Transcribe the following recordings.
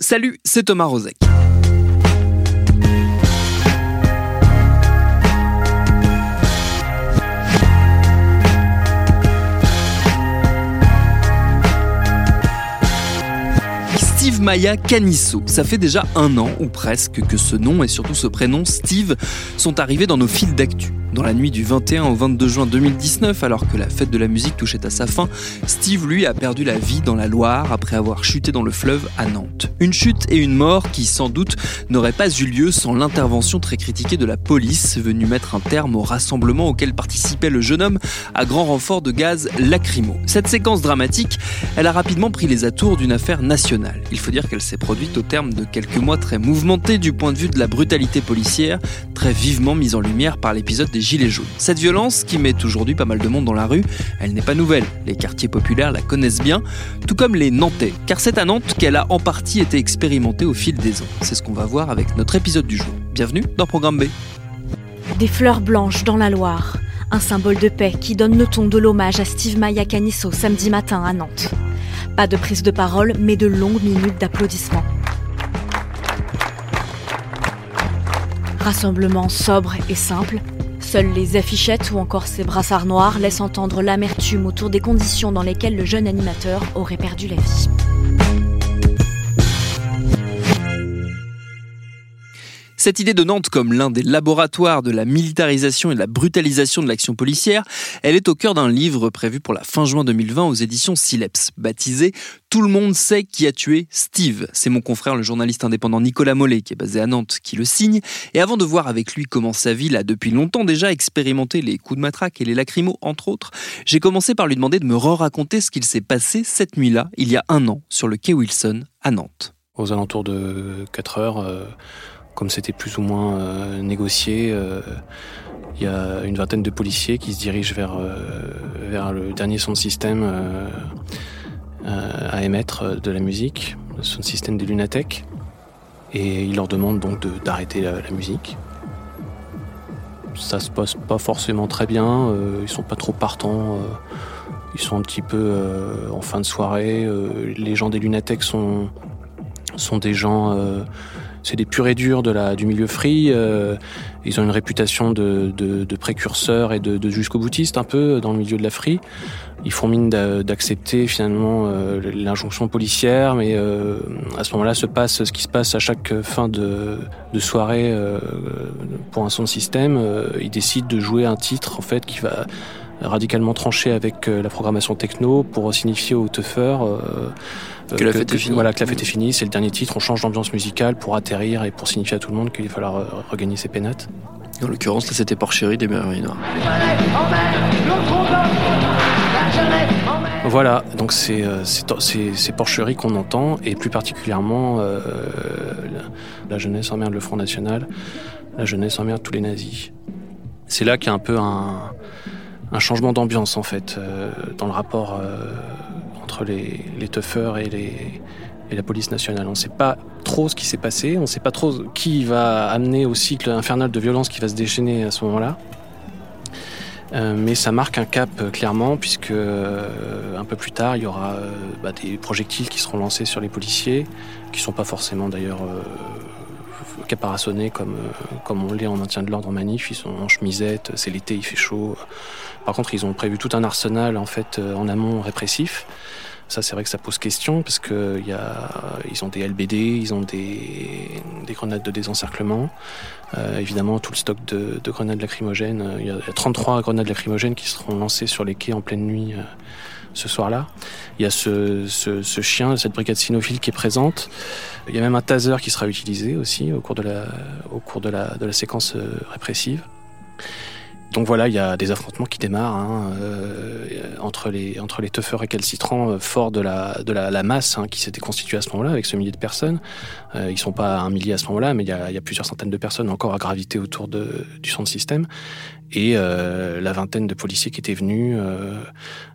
Salut, c'est Thomas Rozek. Steve Maya Canisso. Ça fait déjà un an ou presque que ce nom et surtout ce prénom Steve sont arrivés dans nos fils d'actu. Dans la nuit du 21 au 22 juin 2019, alors que la fête de la musique touchait à sa fin, Steve, lui, a perdu la vie dans la Loire après avoir chuté dans le fleuve à Nantes. Une chute et une mort qui, sans doute, n'auraient pas eu lieu sans l'intervention très critiquée de la police, venue mettre un terme au rassemblement auquel participait le jeune homme à grand renfort de gaz lacrymo. Cette séquence dramatique, elle a rapidement pris les atours d'une affaire nationale. Il faut dire qu'elle s'est produite au terme de quelques mois très mouvementés du point de vue de la brutalité policière, très vivement mise en lumière par l'épisode des Gilets jaunes. Cette violence, qui met aujourd'hui pas mal de monde dans la rue, elle n'est pas nouvelle. Les quartiers populaires la connaissent bien, tout comme les Nantais, car c'est à Nantes qu'elle a en partie été expérimentée au fil des ans. C'est ce qu'on va voir avec notre épisode du jour. Bienvenue dans Programme B. Des fleurs blanches dans la Loire, un symbole de paix qui donne le ton de l'hommage à Steve Maya Canisso samedi matin à Nantes. Pas de prise de parole, mais de longues minutes d'applaudissements. Rassemblement sobre et simple, Seules les affichettes ou encore ses brassards noirs laissent entendre l'amertume autour des conditions dans lesquelles le jeune animateur aurait perdu la vie. Cette idée de Nantes comme l'un des laboratoires de la militarisation et de la brutalisation de l'action policière, elle est au cœur d'un livre prévu pour la fin juin 2020 aux éditions Sileps, baptisé Tout le monde sait qui a tué Steve. C'est mon confrère, le journaliste indépendant Nicolas Mollet, qui est basé à Nantes, qui le signe. Et avant de voir avec lui comment sa ville a depuis longtemps déjà expérimenté les coups de matraque et les lacrymos, entre autres, j'ai commencé par lui demander de me re-raconter ce qu'il s'est passé cette nuit-là, il y a un an, sur le quai Wilson, à Nantes. Aux alentours de 4 heures, euh comme c'était plus ou moins euh, négocié, euh, il y a une vingtaine de policiers qui se dirigent vers, euh, le dernier son système à émettre de la musique, le son système des Lunatech. Et ils leur demandent donc d'arrêter la, musique. Ça se passe pas forcément très bien, ils sont pas trop partants. Ils sont un petit peu en fin de soirée. les gens des Lunatech sont des gens c'est des purs et durs de la, du milieu free. Euh, ils ont une réputation de, de, de précurseurs et de, de jusqu'au boutiste un peu dans le milieu de la free. Ils font mine d'accepter finalement euh, l'injonction policière, mais euh, à ce moment-là se passe ce qui se passe à chaque fin de, de soirée euh, pour un son système. Euh, ils décident de jouer un titre en fait qui va radicalement trancher avec la programmation techno pour signifier aux teufeurs que, que, la fête est finie. Voilà, que la fête est finie, c'est le dernier titre, on change d'ambiance musicale pour atterrir et pour signifier à tout le monde qu'il va falloir regagner ses pénates. En l'occurrence, là, c'était Porcherie des Merveilles Noires. Voilà, donc c'est c'est Porcherie qu'on entend, et plus particulièrement euh, la, la jeunesse emmerde le Front National, la jeunesse emmerde tous les nazis. C'est là qu'il y a un peu un, un changement d'ambiance en fait euh, dans le rapport euh, les, les et, la police nationale. On ne sait pas trop ce qui s'est passé, on ne sait pas trop qui va amener au cycle infernal de violence qui va se déchaîner à ce moment-là. Euh, mais ça marque un cap euh, clairement puisque euh, un peu plus tard il y aura bah, des projectiles qui seront lancés sur les policiers, qui sont pas forcément d'ailleurs caparaçonnés comme comme on l'est en maintien de l'ordre en manif. Ils sont en chemisette, c'est l'été, il fait chaud. Par contre, ils ont prévu tout un arsenal en fait en amont répressif. Ça, c'est vrai que ça pose question parce que ils ont des LBD, ils ont des, des grenades de désencerclement. Euh, évidemment, tout le stock de, de grenades lacrymogènes. Euh, il y, a, il y a 33 grenades lacrymogènes qui seront lancées sur les quais en pleine nuit euh, ce soir-là. Il y a ce, chien, cette brigade cynophile qui est présente. Il y a même un taser qui sera utilisé aussi au cours de la séquence répressive. Donc voilà, il y a des affrontements qui démarrent hein, euh, entre les entre les teufeurs récalcitrants euh, forts de la de la, masse hein, qui s'était constituée à ce moment-là avec ce millier de personnes. Euh, ils sont pas un millier à ce moment-là, mais il y a, plusieurs centaines de personnes encore à graviter autour de, du centre système et euh, la vingtaine de policiers qui étaient venus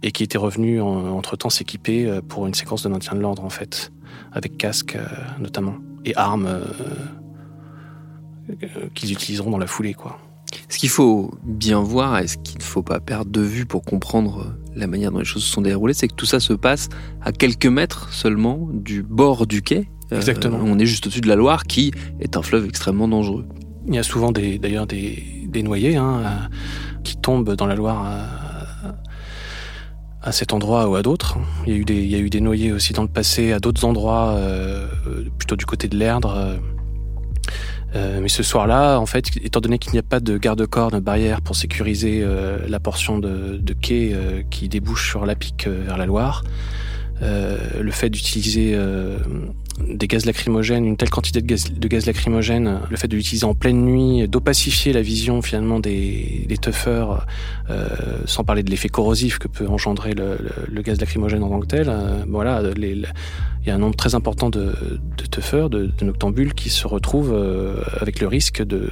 et qui étaient revenus entre temps s'équiper pour une séquence de maintien de l'ordre en fait, avec casque notamment et armes qu'ils utiliseront dans la foulée quoi. Ce qu'il faut bien voir et ce qu'il ne faut pas perdre de vue pour comprendre la manière dont les choses se sont déroulées, c'est que tout ça se passe à quelques mètres seulement du bord du quai. Euh, Exactement. on est juste au-dessus de la Loire, qui est un fleuve extrêmement dangereux. Il y a souvent d'ailleurs des, noyés hein, euh, qui tombent dans la Loire à, cet endroit ou à d'autres. Il, il, y a eu des noyés aussi dans le passé à d'autres endroits, euh, plutôt du côté de l'Erdre. Euh, mais ce soir-là, en fait, étant donné qu'il n'y a pas de garde-corps, de barrière pour sécuriser euh, la portion de, de quai euh, qui débouche sur la pique vers la Loire, le fait d'utiliser des gaz lacrymogènes, une telle quantité de gaz, de gaz lacrymogène, le fait de l'utiliser en pleine nuit, d'opacifier la vision finalement des, des euh, sans parler de l'effet corrosif que peut engendrer le, le, gaz lacrymogène en tant que tel. Euh, voilà, il y a un nombre très important de, de de, de, noctambules qui se retrouvent euh, avec le risque de,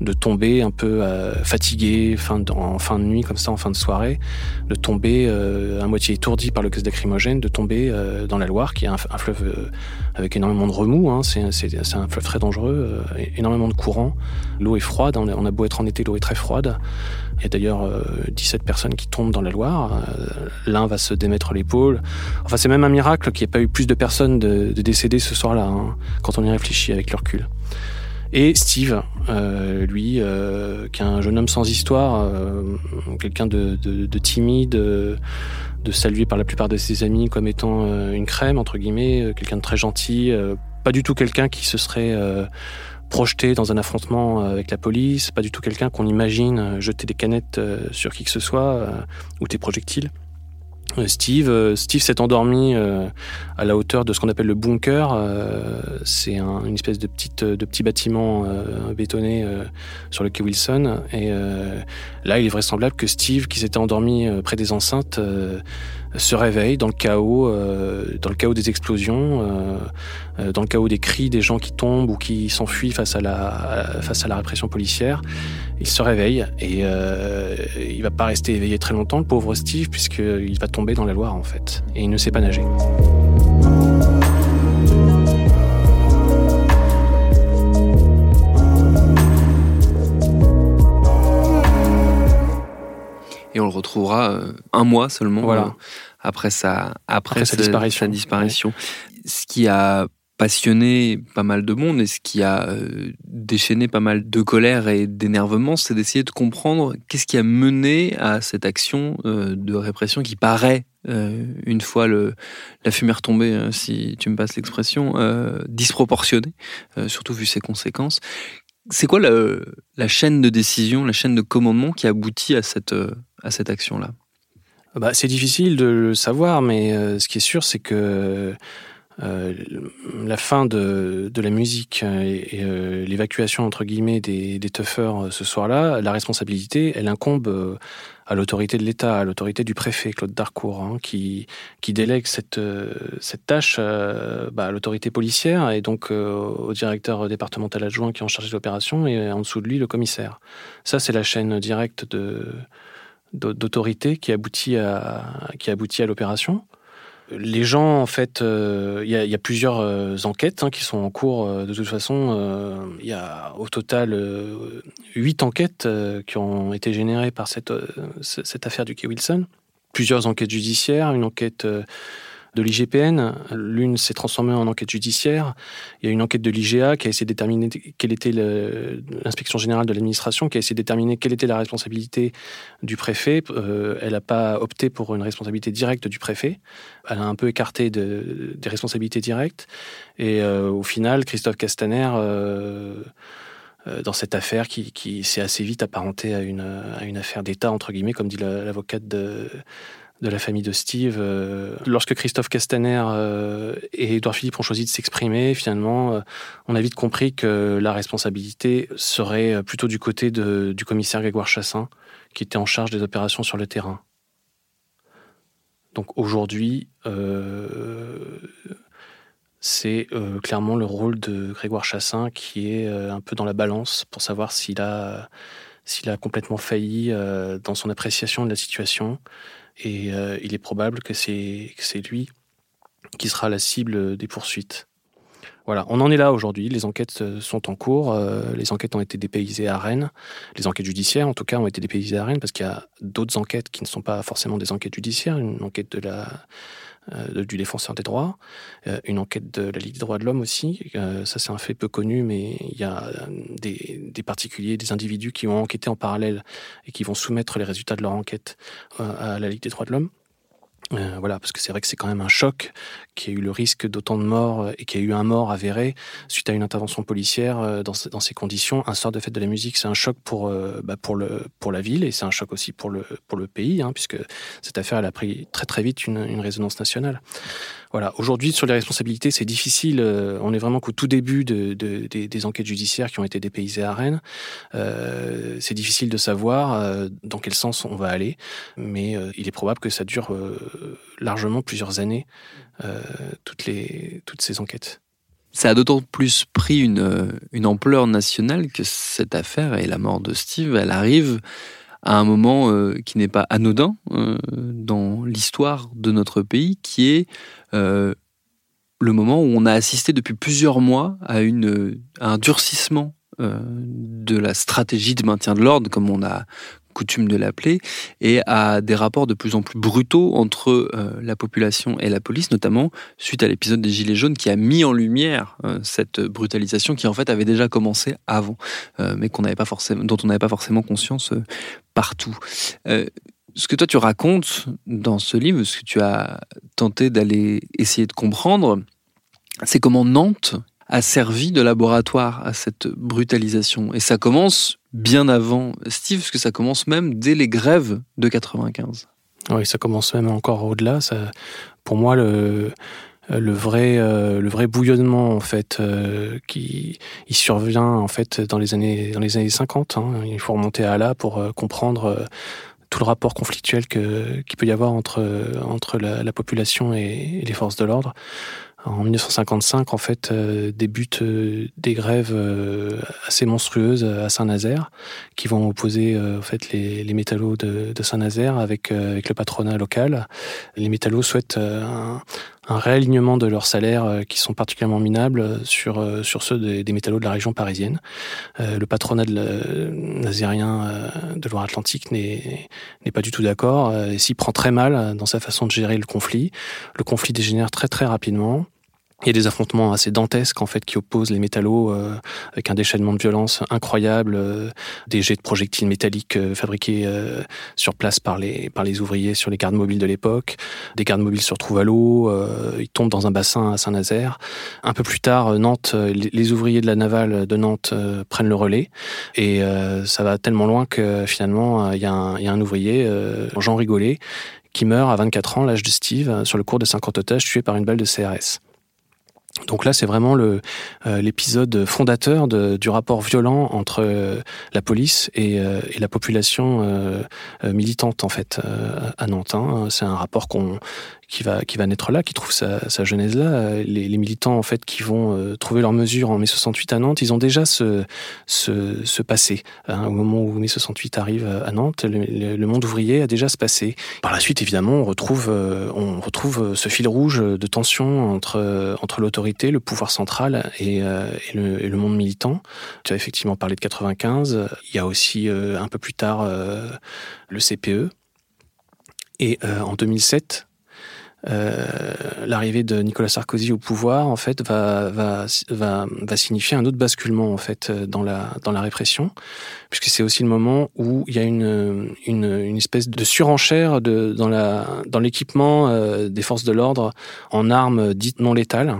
de tomber un peu euh, fatigué fin en fin de nuit comme ça, en fin de soirée, de tomber à moitié étourdi par le gaz lacrymogène, de tomber dans la Loire, qui est un, un fleuve avec énormément de remous. Hein. C'est, un fleuve très dangereux, euh, énormément de courant. L'eau est froide, on a, on a, beau être en été, l'eau est très froide. Il y a d'ailleurs 17 euh, personnes qui tombent dans la Loire. Euh, l'un va se démettre l'épaule. Enfin, c'est même un miracle qu'il n'y ait pas eu plus de personnes de, de décédées ce soir-là, hein, quand on y réfléchit avec le recul. Et Steve, euh, lui, euh, qui est un jeune homme sans histoire, euh, quelqu'un de, de, de, timide, de salué par la plupart de ses amis comme étant euh, une crème, entre guillemets, euh, quelqu'un de très gentil, euh, pas du tout quelqu'un qui se serait projeté dans un affrontement avec la police, pas du tout quelqu'un qu'on imagine jeter des canettes sur qui que ce soit ou des projectiles. Euh, Steve, euh, Steve s'est endormi euh, à la hauteur de ce qu'on appelle le bunker. c'est une espèce de petite de petit bâtiment bétonné sur le quai Wilson. Et là, il est vraisemblable que Steve, qui s'était endormi près des enceintes, se réveille dans le chaos, dans le chaos des explosions, dans le chaos des cris des gens qui tombent ou qui s'enfuient face à la face à la répression policière. Il se réveille et il va pas rester éveillé très longtemps, le pauvre Steve, puisqu'il va tomber dans la Loire en fait. Et il ne sait pas nager. Et on le retrouvera euh, un mois seulement voilà. Euh, après sa, après, sa disparition. Sa disparition. Ce qui a passionné pas mal de monde et ce qui a euh, déchaîné pas mal de colère et d'énervement, c'est d'essayer de comprendre qu'est-ce qui a mené à cette action de répression qui paraît, une fois le, la fumée retombée, si tu me passes l'expression, disproportionnée, surtout vu ses conséquences. C'est quoi la, la, chaîne de décision, la chaîne de commandement qui aboutit à cette, à cette action-là? Bah, C'est difficile de le savoir, mais ce qui est sûr, c'est que euh, la fin de, la musique et, euh, l'évacuation entre guillemets des, des euh, ce soir-là, la responsabilité, elle incombe à l'autorité de l'État, à l'autorité du préfet Claude Darcourt, hein, qui, délègue cette, cette tâche bah, à l'autorité policière et donc au directeur départemental adjoint qui est en charge de l'opération et en dessous de lui le commissaire. Ça, c'est la chaîne directe de d'autorité qui aboutit à qui aboutit à l'opération les gens, en fait, il euh, y, a plusieurs euh, enquêtes hein, qui sont en cours. Euh, de toute façon, il y a au total huit enquêtes qui ont été générées par cette, cette affaire du Key Wilson. Plusieurs enquêtes judiciaires, une enquête de l'IGPN. L'une s'est transformée en enquête judiciaire. Il y a une enquête de l'IGA qui a essayé de déterminer quelle était l'inspection générale de l'administration, qui a essayé de déterminer quelle était la responsabilité du préfet. Euh, elle n'a pas opté pour une responsabilité directe du préfet. Elle a un peu écarté de, des responsabilités directes. Et euh, au final, Christophe Castaner euh, dans cette affaire qui, qui s'est assez vite apparentée à une, à une affaire d'État, entre guillemets, comme dit l'avocate de, de la famille de Steve. Euh, lorsque Christophe Castaner euh, et Edouard Philippe ont choisi de s'exprimer, finalement, euh, on a vite compris que la responsabilité serait plutôt du côté de, du commissaire Grégoire Chassin, qui était en charge des opérations sur le terrain. Donc aujourd'hui, c'est clairement le rôle de Grégoire Chassin qui est un peu dans la balance pour savoir s'il a, s'il a complètement failli dans son appréciation de la situation et euh, il est probable que c'est lui qui sera la cible des poursuites. Voilà, on en est là aujourd'hui. Les enquêtes euh, sont en cours. Euh, les enquêtes ont été dépaysées à Rennes. Les enquêtes judiciaires, en tout cas, ont été dépaysées à Rennes parce qu'il y a d'autres enquêtes qui ne sont pas forcément des enquêtes judiciaires. Une enquête de la du défenseur des droits, euh, une enquête de la Ligue des droits de l'homme aussi. Euh, ça, c'est un fait peu connu, mais il y a des, particuliers, des individus qui ont enquêté en parallèle et qui vont soumettre les résultats de leur enquête à la Ligue des droits de l'homme. Euh, voilà, parce que c'est vrai que c'est quand même un choc qui a eu le risque d'autant de morts et qui a eu un mort avéré suite à une intervention policière euh, dans, dans ces conditions. Un sort de fête de la musique, c'est un choc pour, euh, bah pour, le, pour la ville et c'est un choc aussi pour le, pour le pays, hein, puisque cette affaire elle a pris très très vite une, une résonance nationale. Voilà. Aujourd'hui, sur les responsabilités, c'est difficile. Euh, on est vraiment qu'au tout début de, de, des, enquêtes judiciaires qui ont été dépaysées à Rennes. Euh, c'est difficile de savoir euh, dans quel sens on va aller, mais euh, il est probable que ça dure euh, largement plusieurs années, toutes, les, toutes ces enquêtes. Ça a d'autant plus pris une, une ampleur nationale que cette affaire et la mort de Steve, elle arrive à un moment euh, qui n'est pas anodin euh, dans l'histoire de notre pays, qui est euh, le moment où on a assisté depuis plusieurs mois à, une, à un durcissement de la stratégie de maintien de l'ordre, comme on a coutume de l'appeler, et à des rapports de plus en plus brutaux entre euh, la population et la police, notamment suite à l'épisode des Gilets jaunes qui a mis en lumière euh, cette brutalisation qui en fait avait déjà commencé avant, euh, mais qu'on n'avait pas forcément, dont on n'avait pas forcément conscience partout. ce que toi tu racontes dans ce livre, ce que tu as tenté d'aller essayer de comprendre, c'est comment Nantes a servi de laboratoire à cette brutalisation. Et ça commence bien avant Steve, parce que ça commence même dès les grèves de 95. Oui, ça commence même encore au-delà. Pour moi, le, vrai euh, le vrai bouillonnement en fait euh, qui il survient en fait dans les années dans les années 50 hein. il faut remonter à là pour euh, comprendre tout le rapport conflictuel que qu'il peut y avoir entre entre la, la population et, les forces de l'ordre en 1955, en fait, euh, débutent euh, des grèves euh, assez monstrueuses à Saint-Nazaire, qui vont opposer en fait les, les métallos de, de Saint-Nazaire avec, avec le patronat local. Les métallos souhaitent un, un réalignement de leurs salaires qui sont particulièrement minables sur, sur ceux des, des métallos de la région parisienne. le patronat de nazérien de Loire-Atlantique n'est pas du tout d'accord et s'y prend très mal dans sa façon de gérer le conflit. Le conflit dégénère très très rapidement. Il y a des affrontements assez dantesques en fait qui opposent les métallos euh, avec un déchaînement de violence incroyable, euh, des jets de projectiles métalliques euh, fabriqués euh, sur place par les par les ouvriers sur les gardes mobiles de l'époque. Des gardes mobiles se retrouvent à l'eau, euh, ils tombent dans un bassin à Saint-Nazaire. Un peu plus tard, Nantes, les, ouvriers de la navale de Nantes prennent le relais et ça va tellement loin que finalement il y, y a un ouvrier, Jean Rigolet, qui meurt à 24 ans, l'âge de Steve, sur le cours de 50 otages tués par une balle de CRS. Donc là, c'est vraiment euh, l'épisode fondateur du rapport violent entre euh, la police et, euh, la population militante en fait à Nantes. Hein. C'est un rapport qu'on qui va qui va naître là, qui trouve sa, sa genèse là. Les, militants en fait qui vont euh, trouver leurs mesures en mai 68 à Nantes, ils ont déjà ce ce, passé. Hein, au moment où mai 68 arrive à Nantes, le, monde ouvrier a déjà ce passé. Par la suite, évidemment, on retrouve euh, on retrouve ce fil rouge de tension entre entre l'autorité, le pouvoir central et, euh, et, le, et, le, monde militant. Tu as effectivement parlé de 95. Il y a aussi un peu plus tard le CPE. Et en 2007, euh, l'arrivée de Nicolas Sarkozy au pouvoir en fait va, va, va, va signifier un autre basculement en fait dans la, dans la répression puisque c'est aussi le moment où il y a une, une, une espèce de surenchère de, dans, la, dans l'équipement euh, des forces de l'ordre en armes dites non létales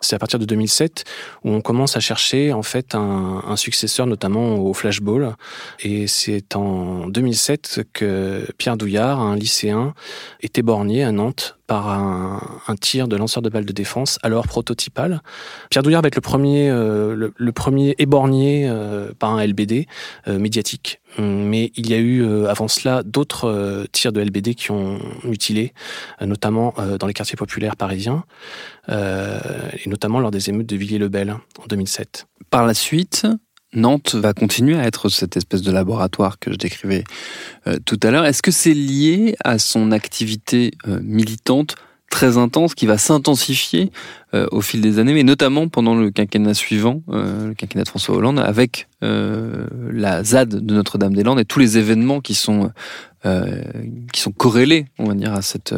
C'est à partir de 2007 où on commence à chercher en fait un, un successeur, notamment au flashball. Et c'est en 2007 que Pierre Douillard, un lycéen, est éborgné à Nantes par un, tir de lanceur de balles de défense, alors prototypal. Pierre Douillard va être le premier, euh, le, premier éborgné euh, par un LBD euh, médiatique. Mais il y a eu avant cela d'autres tirs de LBD qui ont mutilé, notamment dans les quartiers populaires parisiens, et notamment lors des émeutes de Villiers-le-Bel en 2007. Par la suite, Nantes va continuer à être cette espèce de laboratoire que je décrivais euh, tout à l'heure. Est-ce que c'est lié à son activité euh, militante très intense qui va s'intensifier euh, au fil des années, mais notamment pendant le quinquennat suivant, le quinquennat de François Hollande, avec la ZAD de Notre-Dame-des-Landes et tous les événements qui sont qui sont corrélés, on va dire, à cette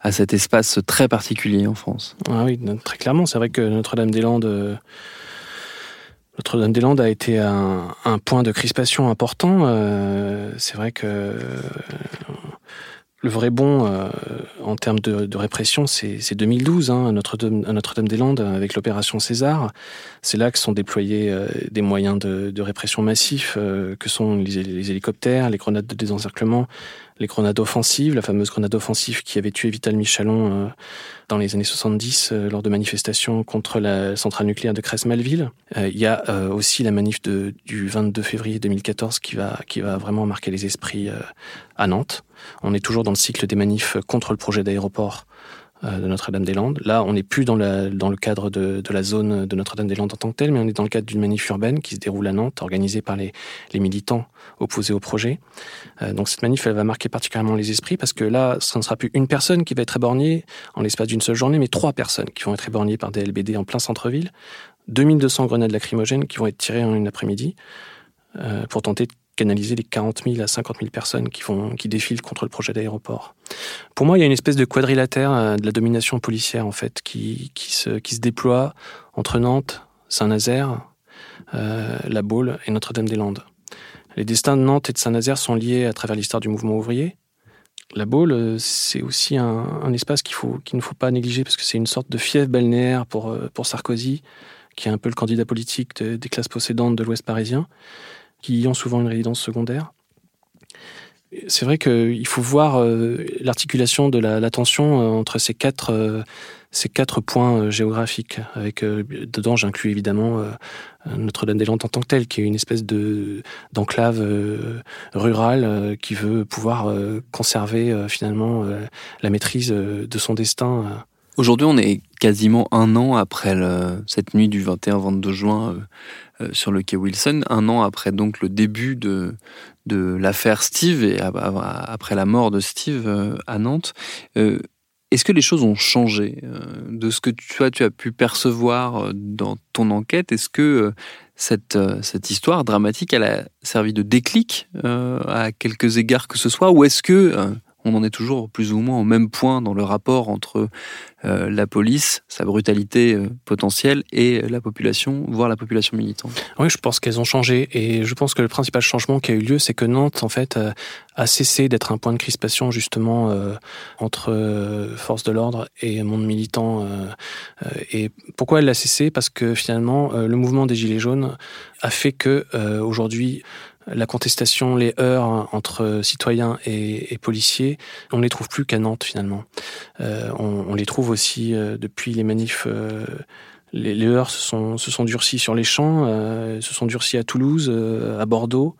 à cet espace très particulier en France? Ah oui, très clairement, c'est vrai que Notre-Dame-des-Landes notre-Dame-des-Landes a été un, point de crispation important. Euh, c'est vrai que le vrai bon euh, en termes de, répression, c'est 2012 hein, à Notre-Dame-des-Landes avec l'opération César. C'est là que sont déployés euh, des moyens de, répression massifs que sont les, hélicoptères, les grenades de désencerclement, les grenades offensives, la fameuse grenade offensive qui avait tué Vital Michalon euh, dans les années 70 euh, lors de manifestations contre la centrale nucléaire de Cresse-Malville. Euh, il y a aussi la manif de, du 22 février 2014 qui va, qui va vraiment marquer les esprits à Nantes. On est toujours dans le cycle des manifs contre le projet d'aéroport de Notre-Dame-des-Landes. Là, on n'est plus dans, le cadre de, la zone de Notre-Dame-des-Landes en tant que telle, mais on est dans le cadre d'une manif urbaine qui se déroule à Nantes, organisée par les, les militants opposés au projet. Euh, donc cette manif, elle va marquer particulièrement les esprits parce que là, ce ne sera plus une personne qui va être éborgnée en l'espace d'une seule journée, mais trois personnes qui vont être éborgnées par des LBD en plein centre-ville. 2200 grenades lacrymogènes qui vont être tirées en une après-midi euh, pour tenter de canaliser les 40 000 à 50 000 personnes qui, vont, qui défilent contre le projet d'aéroport. Pour moi, il y a une espèce de quadrilatère euh, de la domination policière en fait qui, qui, se, qui se déploie entre Nantes, Saint-Nazaire, euh, La Baule et Notre-Dame-des-Landes. Les destins de Nantes et de Saint-Nazaire sont liés à travers l'histoire du mouvement ouvrier. La Baule, euh, c'est aussi un, espace qu'il qu'il ne faut pas négliger parce que c'est une sorte de fief balnéaire pour, pour Sarkozy, qui est un peu le candidat politique de, des classes possédantes de l'Ouest parisien qui y ont souvent une résidence secondaire. C'est vrai qu'il faut voir euh, l'articulation de la, tension euh, entre ces quatre, euh, ces quatre points géographiques. Avec dedans, j'inclus évidemment Notre-Dame-des-Landes en tant que telle, qui est une espèce de d'enclave rurale qui veut pouvoir conserver finalement la maîtrise de son destin. Aujourd'hui, on est quasiment un an après cette nuit du 21-22 juin euh, sur le quai Wilson, un an après donc le début de, l'affaire Steve et après la mort de Steve euh, à Nantes. Euh, est-ce que les choses ont changé de ce que tu, tu as pu percevoir dans ton enquête? Est-ce que cette, cette histoire dramatique, elle a servi de déclic à quelques égards que ce soit? Ou est-ce que on en est toujours plus ou moins au même point dans le rapport entre euh, la police, sa brutalité euh, potentielle, et la population, voire la population militante. Oui, je pense qu'elles ont changé, et je pense que le principal changement qui a eu lieu, c'est que Nantes, en fait, euh, a cessé d'être un point de crispation justement euh, entre euh, forces de l'ordre et monde militant. et pourquoi elle l'a cessé? Parce que finalement, le mouvement des Gilets jaunes a fait que aujourd'hui, la contestation, les heurts entre citoyens et, policiers, on ne les trouve plus qu'à Nantes finalement. Euh, on, les trouve aussi euh, depuis les manifs. Euh, les, heurts se sont durcis sur les champs, se sont durcis à Toulouse, à Bordeaux.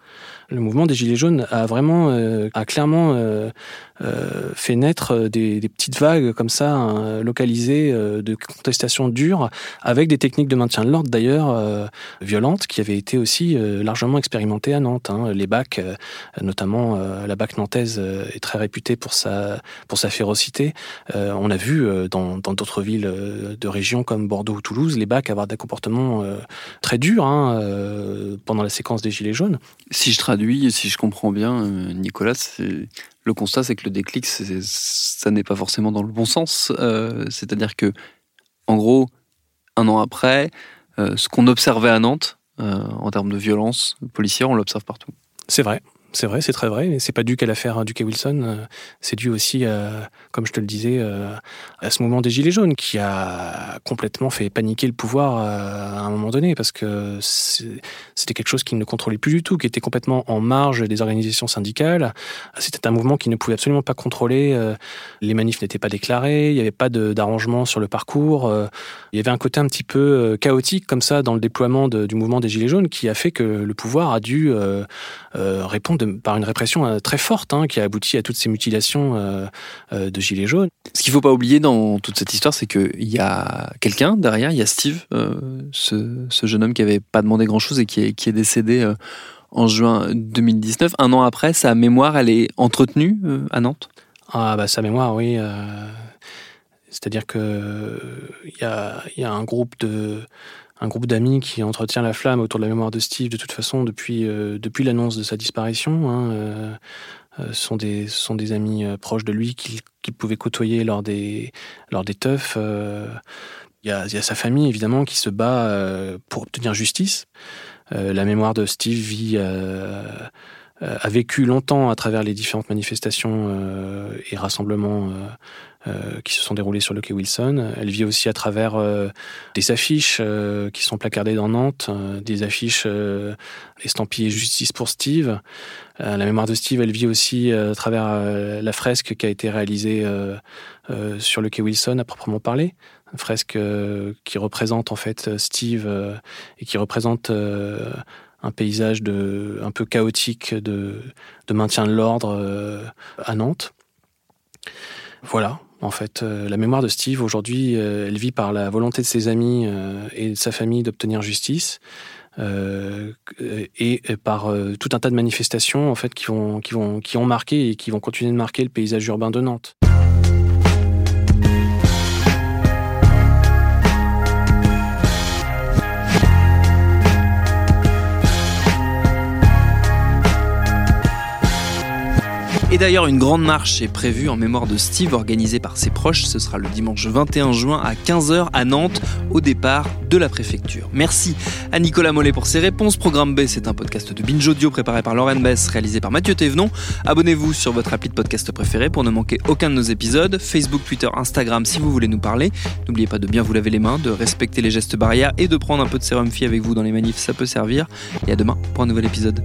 Le mouvement des Gilets jaunes a vraiment, a clairement euh, fait naître euh, des, petites vagues comme ça, hein, localisées, euh, de contestation dure, avec des techniques de maintien de l'ordre d'ailleurs euh, violentes, qui avaient été aussi euh, largement expérimentées à Nantes. Hein. Les bacs, notamment la BAC nantaise, est très réputée pour sa, pour sa férocité. on a vu dans d'autres villes de régions comme Bordeaux ou Toulouse, les bacs avoir des comportements très durs hein, pendant la séquence des Gilets jaunes. Si je si je comprends bien, Nicolas, le constat, c'est que le déclic, ça n'est pas forcément dans le bon sens. Euh, C'est-à-dire que, en gros, un an après, euh, ce qu'on observait à Nantes, euh, en termes de violence policière, on l'observe partout. C'est vrai. C'est vrai, c'est très vrai. Mais c'est pas dû qu'à l'affaire du K. Wilson. Euh, c'est dû aussi, comme je te le disais, euh, à ce mouvement des Gilets jaunes qui a complètement fait paniquer le pouvoir à un moment donné parce que c'était quelque chose qu'il ne contrôlait plus du tout, qui était complètement en marge des organisations syndicales. C'était un mouvement qui ne pouvait absolument pas contrôler. Les manifs n'étaient pas déclarés, il n'y avait pas d'arrangement sur le parcours. Il y avait un côté un petit peu chaotique comme ça dans le déploiement du mouvement des Gilets jaunes qui a fait que le pouvoir a dû répondre par une répression euh, très forte hein, qui a abouti à toutes ces mutilations euh, euh, de gilets jaunes. Ce qu'il ne faut pas oublier dans toute cette histoire, c'est qu'il y a quelqu'un derrière, il y a Steve, ce, jeune homme qui n'avait pas demandé grand-chose et qui est, qui est décédé en juin 2019. Un an après, sa mémoire, elle est entretenue à Nantes? Ah bah sa mémoire, oui. C'est-à-dire que il y a, y a, un groupe de un groupe d'amis qui entretient la flamme autour de la mémoire de Steve de toute façon depuis, euh, depuis l'annonce de sa disparition. Hein, euh, euh, sont des, sont des amis proches de lui qu'il pouvait côtoyer lors des, lors des teufs. Il y, a, sa famille évidemment qui se bat pour obtenir justice. la mémoire de Steve vit a vécu longtemps à travers les différentes manifestations et rassemblements euh, qui se sont déroulées sur le quai Wilson. Elle vit aussi à travers euh, des affiches euh, qui sont placardées dans Nantes, des affiches estampillées Justice pour Steve. la mémoire de Steve, elle vit aussi à travers la fresque qui a été réalisée sur le quai Wilson à proprement parler. Une fresque qui représente en fait Steve et qui représente un paysage un peu chaotique de maintien de l'ordre à Nantes. Voilà, en fait, euh, la mémoire de Steve, aujourd'hui, euh, elle vit par la volonté de ses amis euh, et de sa famille d'obtenir justice. et par tout un tas de manifestations en fait qui ont marqué et qui vont continuer de marquer le paysage urbain de Nantes. D'ailleurs, une grande marche est prévue en mémoire de Steve, organisée par ses proches. Ce sera le dimanche 21 juin à 15h à Nantes, au départ de la préfecture. Merci à Nicolas Mollet pour ses réponses. Programme B, c'est un podcast de Binge Audio préparé par Lauren Bess, réalisé par Mathieu Thévenon. Abonnez-vous sur votre appli de podcast préféré pour ne manquer aucun de nos épisodes. Facebook, Twitter, Instagram si vous voulez nous parler. N'oubliez pas de bien vous laver les mains, de respecter les gestes barrières et de prendre un peu de sérum fi avec vous dans les manifs, ça peut servir. Et à demain pour un nouvel épisode.